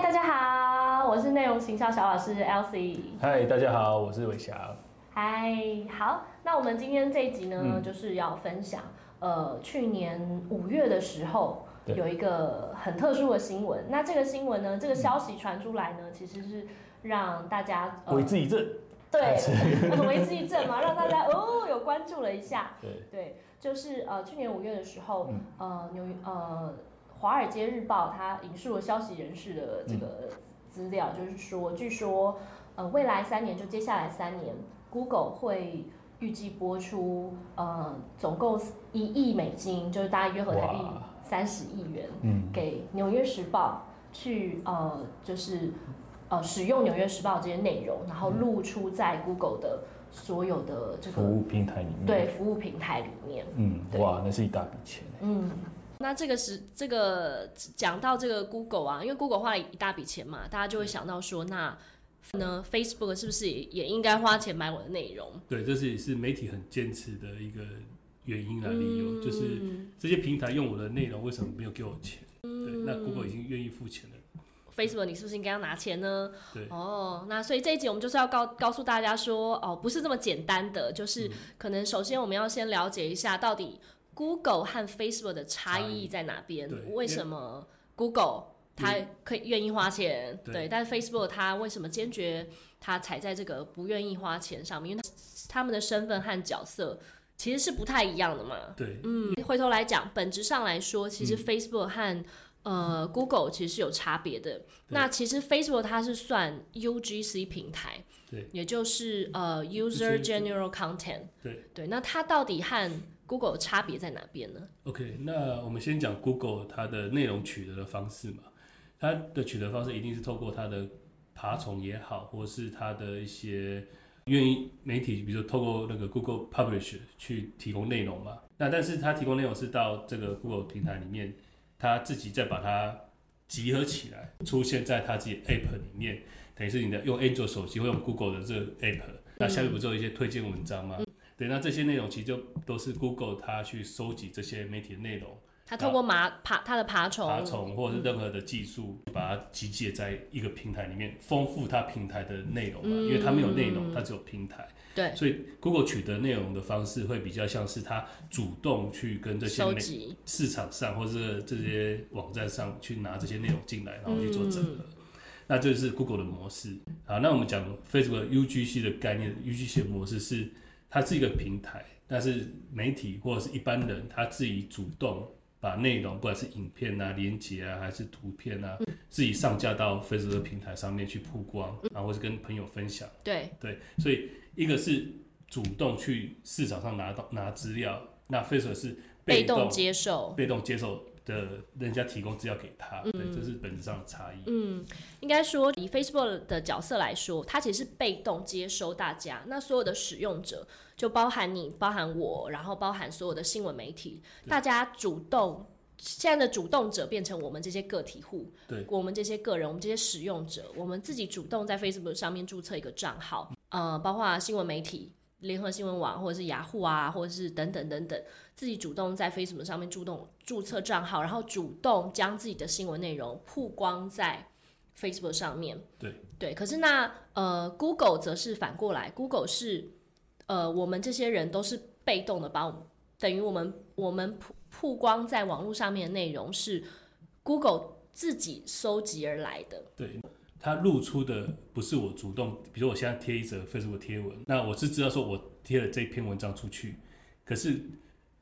嗨，大家好，我是内容行销小老师 Elsie。嗨，大家好，我是伟霞。嗨，好，那我们今天这一集呢，嗯就是要分享，呃，去年五月的时候有一个很特殊的新闻。那这个新闻呢，这个消息传出来呢，其实是让大家、呃为之一振。对 为之一振嘛，让大家哦有关注了一下。对，对，就是呃去年五月的时候，嗯呃纽约呃《华尔街日报》它引述了消息人士的这个资料，就是说，据说呃未来三年，就接下来三年，Google 会预计播出呃总共一亿美金，就是大概约合台币三十亿元，嗯，给《纽约时报》去呃就是呃使用《纽约时报》这些内容，然后露出在 Google 的所有的这个服务平台里面。对，服务平台里面。嗯，哇，那是一大笔钱。嗯，那这个是这个讲到这个 Google 啊，因为 Google 花了一大笔钱嘛，大家就会想到说，那呢 Facebook 是不是也也应该花钱买我的内容？对，这是也是媒体很坚持的一个原因啊，理由、嗯就是这些平台用我的内容，为什么没有给我钱？对，那 Google 已经愿意付钱了。Facebook 你是不是应该要拿钱呢？对，哦，那所以这一集我们就是要告告诉大家说，哦，不是这么简单的，就是可能首先我们要先了解一下到底 Google 和 Facebook 的差异在哪边，为什么 Google 它可以愿意花钱，对对，但是 Facebook 它为什么坚决它踩在这个不愿意花钱上面？因为他们的身份和角色其实是不太一样的嘛。对，嗯，回头来讲，本质上来说，其嗯实 Facebook 和、呃 Google 其实是有差别的。那其实 Facebook 它是算 UGC 平台，对，也就是呃 User User General Content。对对，那它到底和 Google 差别在哪边呢？OK，那我们先讲 Google 它的内容取得的方式嘛，它的取得方式一定是透过它的爬虫也好，或是它的一些愿意媒体，比如说透过那个 Google Publish 去提供内容嘛。那但是它提供内容是到这个 Google 平台里面，它自己再把它集合起来，出现在它自己 App 里面，等于是你的用 Android 手机或用 Google 的这个 App，那下面不是有一些推荐文章吗？对，那这些内容其实就都是 Google 它去收集这些媒体的内容，它透过爬爬它的爬虫，爬虫或者是任何的技术，把它集结在一个平台里面，丰富它平台的内容嘛。因为它没有内容，它只有平台，对，所以 Google 取得内容的方式会比较像是它主动去跟这些媒市场上或者是这些网站上去拿这些内容进来，然后去做整合。那这是 Google 的模式。好，那我们讲 Facebook UGC 的概念，UGC 的模式是它是一个平台，但是媒体或者是一般人他自己主动把内容，不管是影片啊、连接啊，还是图片啊，自己上架到 Facebook 平台上面去曝光，然后或是跟朋友分享。对，对，所以一个是主动去市场上拿到拿资料，那 Facebook 是被动动接受。被动接受的人家提供资料给他，对，这是本质上的差异。嗯，应该说以 Facebook 的角色来说，它其实是被动接收大家，那所有的使用者就包含你，包含我，然后包含所有的新闻媒体，大家主动。现在的主动者变成我们这些个体户，对我们这些个人，我们这些使用者，我们自己主动在 Facebook 上面注册一个账号，呃，包括新闻媒体、联合新闻网或者是雅虎啊，或者是等等等等，自己主动在 Facebook 上面主动注册账号，然后主动将自己的新闻内容曝光在 Facebook 上面。对对，可是那呃，Google 则是反过来，Google 是呃，我们这些人都是被动的把我们，等于我们我们曝曝光在网络上面的内容是 Google 自己收集而来的。对，它露出的不是我主动，比如我现在贴一则 Facebook 贴文，那我是知道说我贴了这篇文章出去，可是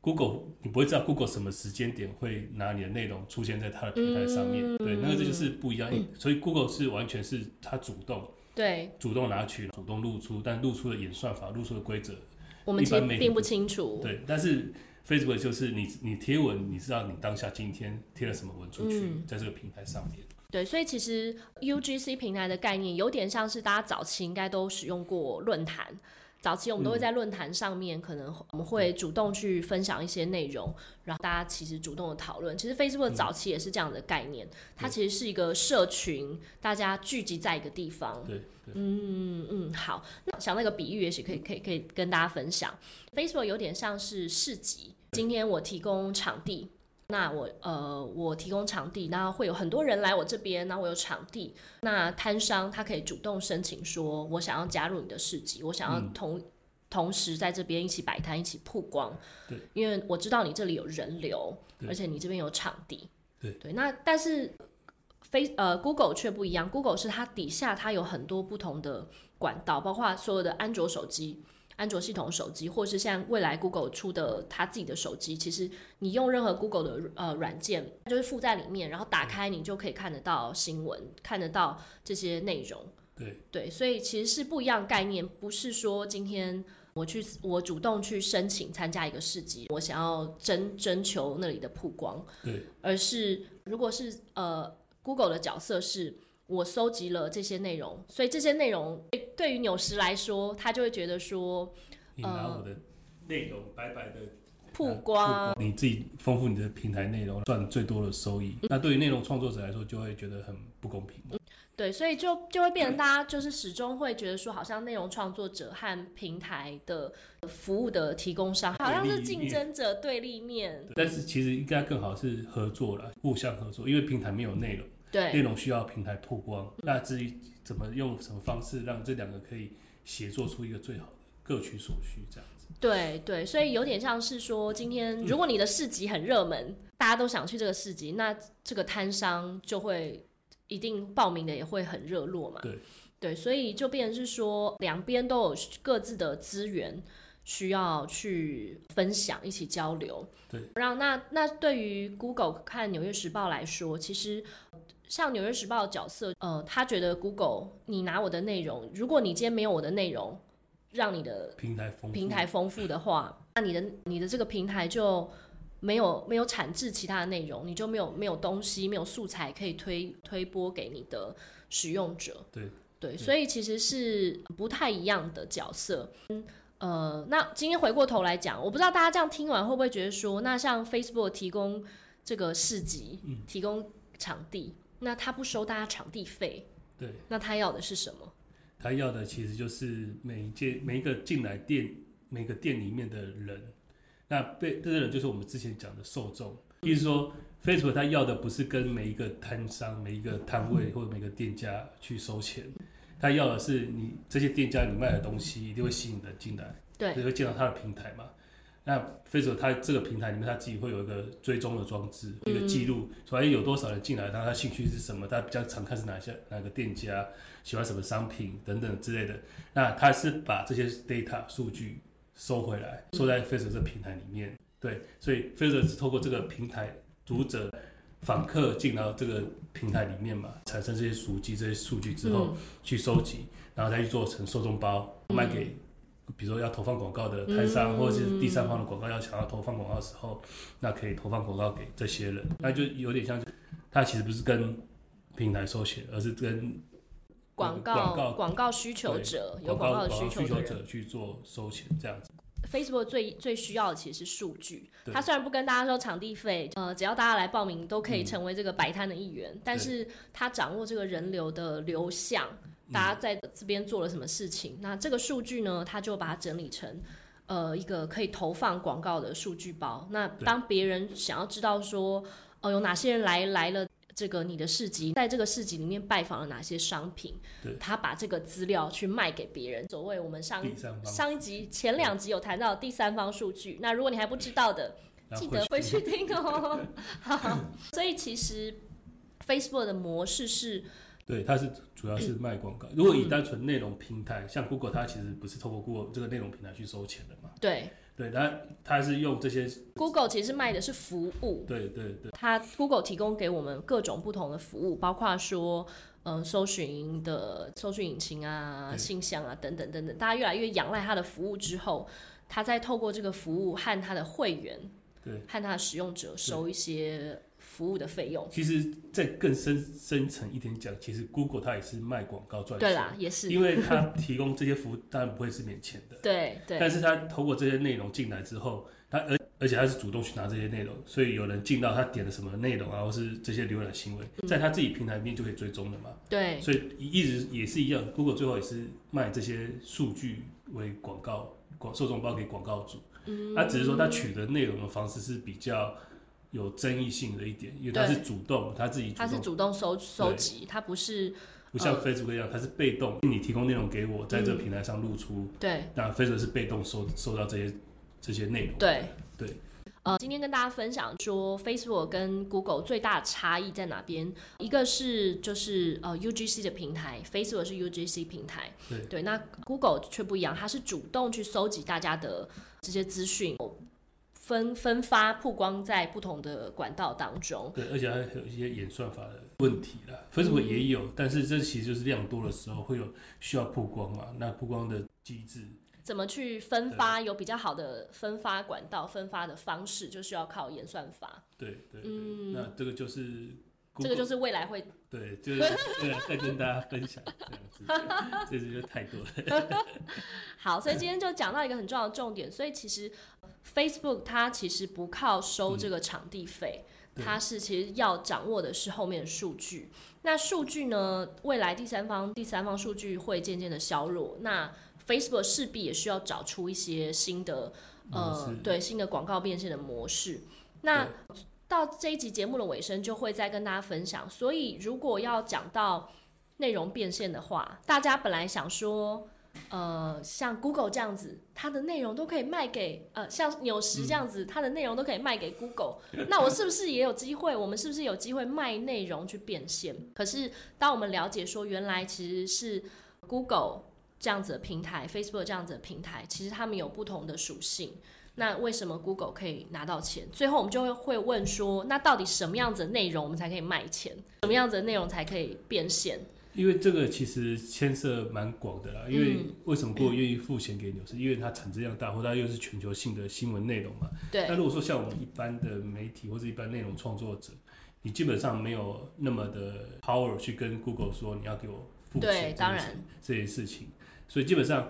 Google 你不会知道 Google 什么时间点会拿你的内容出现在它的平台上面，对，那个这就是不一样。所以 Google 是完全是它主动对主动拿取、主动露出，但露出的演算法、露出的规则我们一般媒体其实并不清楚。对，但是 Facebook 就是你你贴文，你知道你当下今天贴了什么文出去，嗯在这个平台上面。对，所以其实 UGC 平台的概念有点像是大家早期应该都使用过论坛。早期我们都会在论坛上面，可能我们会主动去分享一些内容，然后大家其实主动的讨论。其实 Facebook 早期也是这样的概念，它其实是一个社群，大家聚集在一个地方。对对，嗯嗯，好，那想那个比喻，也许可以可以可以跟大家分享。Facebook 有点像是市集，今天我提供场地，那我呃，我提供场地，那会有很多人来我这边，那我有场地，那摊商他可以主动申请说，我想要加入你的市集，我想要嗯同、同时在这边一起摆摊，一起曝光。对，因为我知道你这里有人流，而且你这边有场地。对对，那但是非呃 Google 却不一样，Google 是它底下它有很多不同的管道，包括所有的安卓手机。安卓系统手机，或是像未来 Google 出的它自己的手机，其实你用任何 Google 的呃软件，就是附在里面，然后打开你就可以看得到新闻，看得到这些内容。对对，所以其实是不一样概念，不是说今天我去我主动去申请参加一个市集，我想要征征求那里的曝光，对而是如果是呃 Google 的角色是。我收集了这些内容，所以这些内容对对于纽时来说，他就会觉得说你拿我的内容白白的曝光，你自己丰富你的平台内容，赚最多的收益。那对于内容创作者来说，就会觉得很不公平嘛。对，所以就就会变成大家就是始终会觉得说，好像内容创作者和平台的服务的提供商好像是竞争者对立面。但是其实应该更好是合作了，互相合作，因为平台没有内容，内容需要平台曝光。那至于怎么用什么方式让这两个可以协作出一个最好的，各取所需这样子。对对，所以有点像是说，今天如果你的市集很热门，大家都想去这个市集，那这个摊商就会一定报名的也会很热络嘛。对对，所以就变成是说，两边都有各自的资源需要去分享，一起交流。对，让那那对于 Google 看《纽约时报》来说，其实像《纽约时报》的角色，呃，他觉得 Google 你拿我的内容，如果你今天没有我的内容，让你的平台丰富平台丰富的话，那你的你的这个平台就没有没有产制其他的内容，你就没有没有东西，没有素材可以推推播给你的使用者。对对，所以其实是不太一样的角色。嗯，呃，那今天回过头来讲，我不知道大家这样听完会不会觉得说，那像 Facebook 提供这个市集，嗯提供场地，那他不收大家场地费，对，那他要的是什么？他要的其实就是每一届每一个进来店每个店里面的人，那被这些人就是我们之前讲的受众，意思说 Facebook 他要的不是跟每一个摊商、每一个摊位或者每个店家去收钱，他要的是你这些店家你卖的东西一定会吸引人进来，对就会见到他的平台嘛。那 Facebook 它这个平台里面，它自己会有一个追踪的装置，一个记录，所以有多少人进来，他他兴趣是什么，他比较常看是哪些哪个店家，喜欢什么商品等等之类的。那他是把这些 data 数据收回来，收在 Facebook 这个平台里面。对，所以 Facebook 是透过这个平台，读者、访客进到这个平台里面嘛，产生这些数据、这些数据之后、嗯去收集，然后再去做成受众包，卖给。比如说要投放广告的台商，嗯。或者是第三方的广告要想要投放广告的时候，那可以投放广告给这些人，那就有点像，他其实不是跟平台收钱，而是跟广告告广告需求者有广广告的需求。者去做收钱这样子。Facebook 最最需要的其实是数据，对。它虽然不跟大家说场地费，呃，只要大家来报名都可以嗯。成为这个摆摊的一员，但是它掌握这个人流的流向，嗯大家在这边做了什么事情，那这个数据呢，他就把它整理成。呃，一个可以投放广告的数据包。那当别人想要知道说，呃，有哪些人来来了这个你的市集，在这个市集里面拜访了哪些商品对，他把这个资料去卖给别人。所谓我们上上一集前两集有谈到第三方数据，那如果你还不知道的，记得回去听哦。好，所以其实 Facebook 的模式是，对，它是主要是卖广告。如果以单纯内容平台，像 Google，它其实不是透过 Google 这个内容平台去收钱的嘛？对对，它它是用这些，Google 其实卖的是服务，对对对它 Google 提供给我们各种不同的服务，包括说。嗯，搜寻的搜寻引擎啊、信箱啊等等等等，大家越来越仰赖它的服务之后，它再透过这个服务和它的会员对。和它的使用者收一些服务的费用。其实再更深深层一点讲，其实 Google 它也是卖广告赚钱，对啦，也是，因为它提供这些服务当然不会是免钱的，对对，但是它透过这些内容进来之后，它而而且它是主动去拿这些内容，所以有人进到他点了什么内容啊，或是这些浏览行为，嗯。在他自己平台里面就可以追踪的嘛。对。所以一直也是一样，Google 最后也是卖这些数据为广告广受众包给广告主，嗯。它只是说它取得内容的方式是比较有争议性的一点，因为它是主动，他自己主它是，主动收收集，它不是不像 Facebook 一样，它是被动，你提供内容给我，在这个嗯平台上露出，对。那 Facebook 是被动收收到这些这些内容。对。对。呃，今天跟大家分享说，Facebook 跟 Google 最大的差异在哪边？一个是就是呃 UGC 的平台，Facebook 是 UGC 平台，对。对，那 Google 却不一样，它是主动去搜集大家的这些资讯，分分发曝光在不同的管道当中。对，而且还有一些演算法的问题啦。Facebook 嗯也有，但是这其实就是量多的时候会有需要曝光嘛。那曝光的机制，怎么去分发有比较好的分发管道、分发的方式，就需要靠演算法。对对对，嗯那这个就是这个就是未来会 对，就是再跟大家分享这样子，这是就太多了。好，所以今天就讲到一个很重要的重点。所以其实 Facebook 它其实不靠收这个场地费，对它是其实要掌握的是后面的数据。那数据呢，未来第三方第三方数据会渐渐的削弱，那 Facebook 势必也需要找出一些新的呃对新的广告变现的模式。那到这一集节目的尾声，就会再跟大家分享。所以如果要讲到内容变现的话，大家本来想说。呃，像 Google 这样子，它的内容都可以卖给呃，像纽时这样子，它的内容都可以卖给 Google。那我是不是也有机会？我们是不是有机会卖内容去变现？可是当我们了解说，原来其实是 Google 这样子的平台，Facebook 这样子的平台，其实他们有不同的属性。那为什么 Google 可以拿到钱？最后我们就会会问说，那到底什么样子的内容我们才可以卖钱？什么样子的内容才可以变现？因为这个其实牵涉蛮广的啦，因为嗯为什么 Google 愿意付钱给纽斯？因为它产值量大，或它又是全球性的新闻内容嘛。对那如果说像我们一般的媒体或者一般内容创作者，你基本上没有那么的 power 去跟 Google 说你要给我付对钱，当然这些事情，所以基本上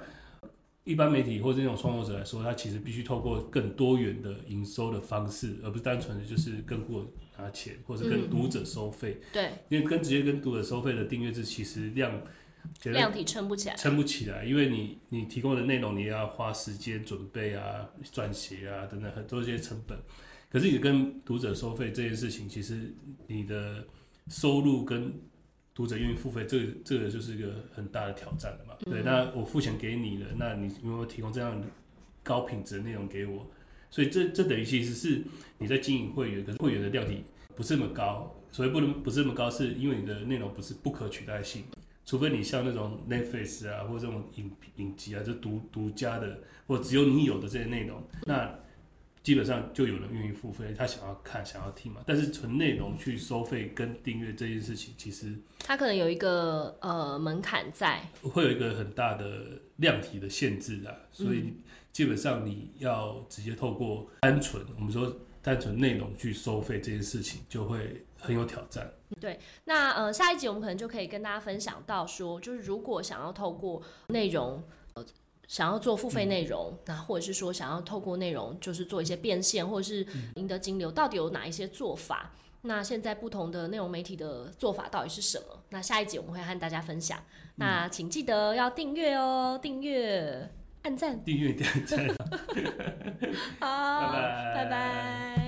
一般媒体或者那种创作者来说，他其实必须透过更多元的营收的方式，而不是单纯的就是跟 Google 拿钱，或者跟嗯读者收费，对，因为跟直接跟读者收费的订阅制其实量量体撑不起来。撑不起来，因为你你提供的内容你也要花时间准备啊、撰写啊等等很多这些成本。可是你跟读者收费这件事情，其实你的收入跟读者愿意付费，这个这个就是一个很大的挑战了嘛。对，那我付钱给你了，那你有没有提供这样高品质的内容给我？所以这这等于其实是你在经营会员，可是会员的量体不是那么高。所以不能不是那么高，是因为你的内容不是不可取代性。除非你像那种 Netflix 啊，或者这种影影集啊，就独独家的，或只有你有的这些内容，那基本上就有人愿意付费，他想要看、想要听嘛。但是纯内容去收费跟订阅这件事情，其实它可能有一个呃门槛在，会有一个很大的量体的限制啊，所以基本上你要直接透过单纯我们说单纯内容去收费这件事情，就会很有挑战。对那呃，下一集我们可能就可以跟大家分享到说，就是如果想要透过内容，呃，想要做付费内容，那、或者是说想要透过内容就是做一些变现，或者是赢得金流，到底有哪一些做法？那现在不同的内容媒体的做法到底是什么？那下一集我们会和大家分享。那请记得要订阅哦，订阅、按赞，订阅点赞。好，拜拜拜拜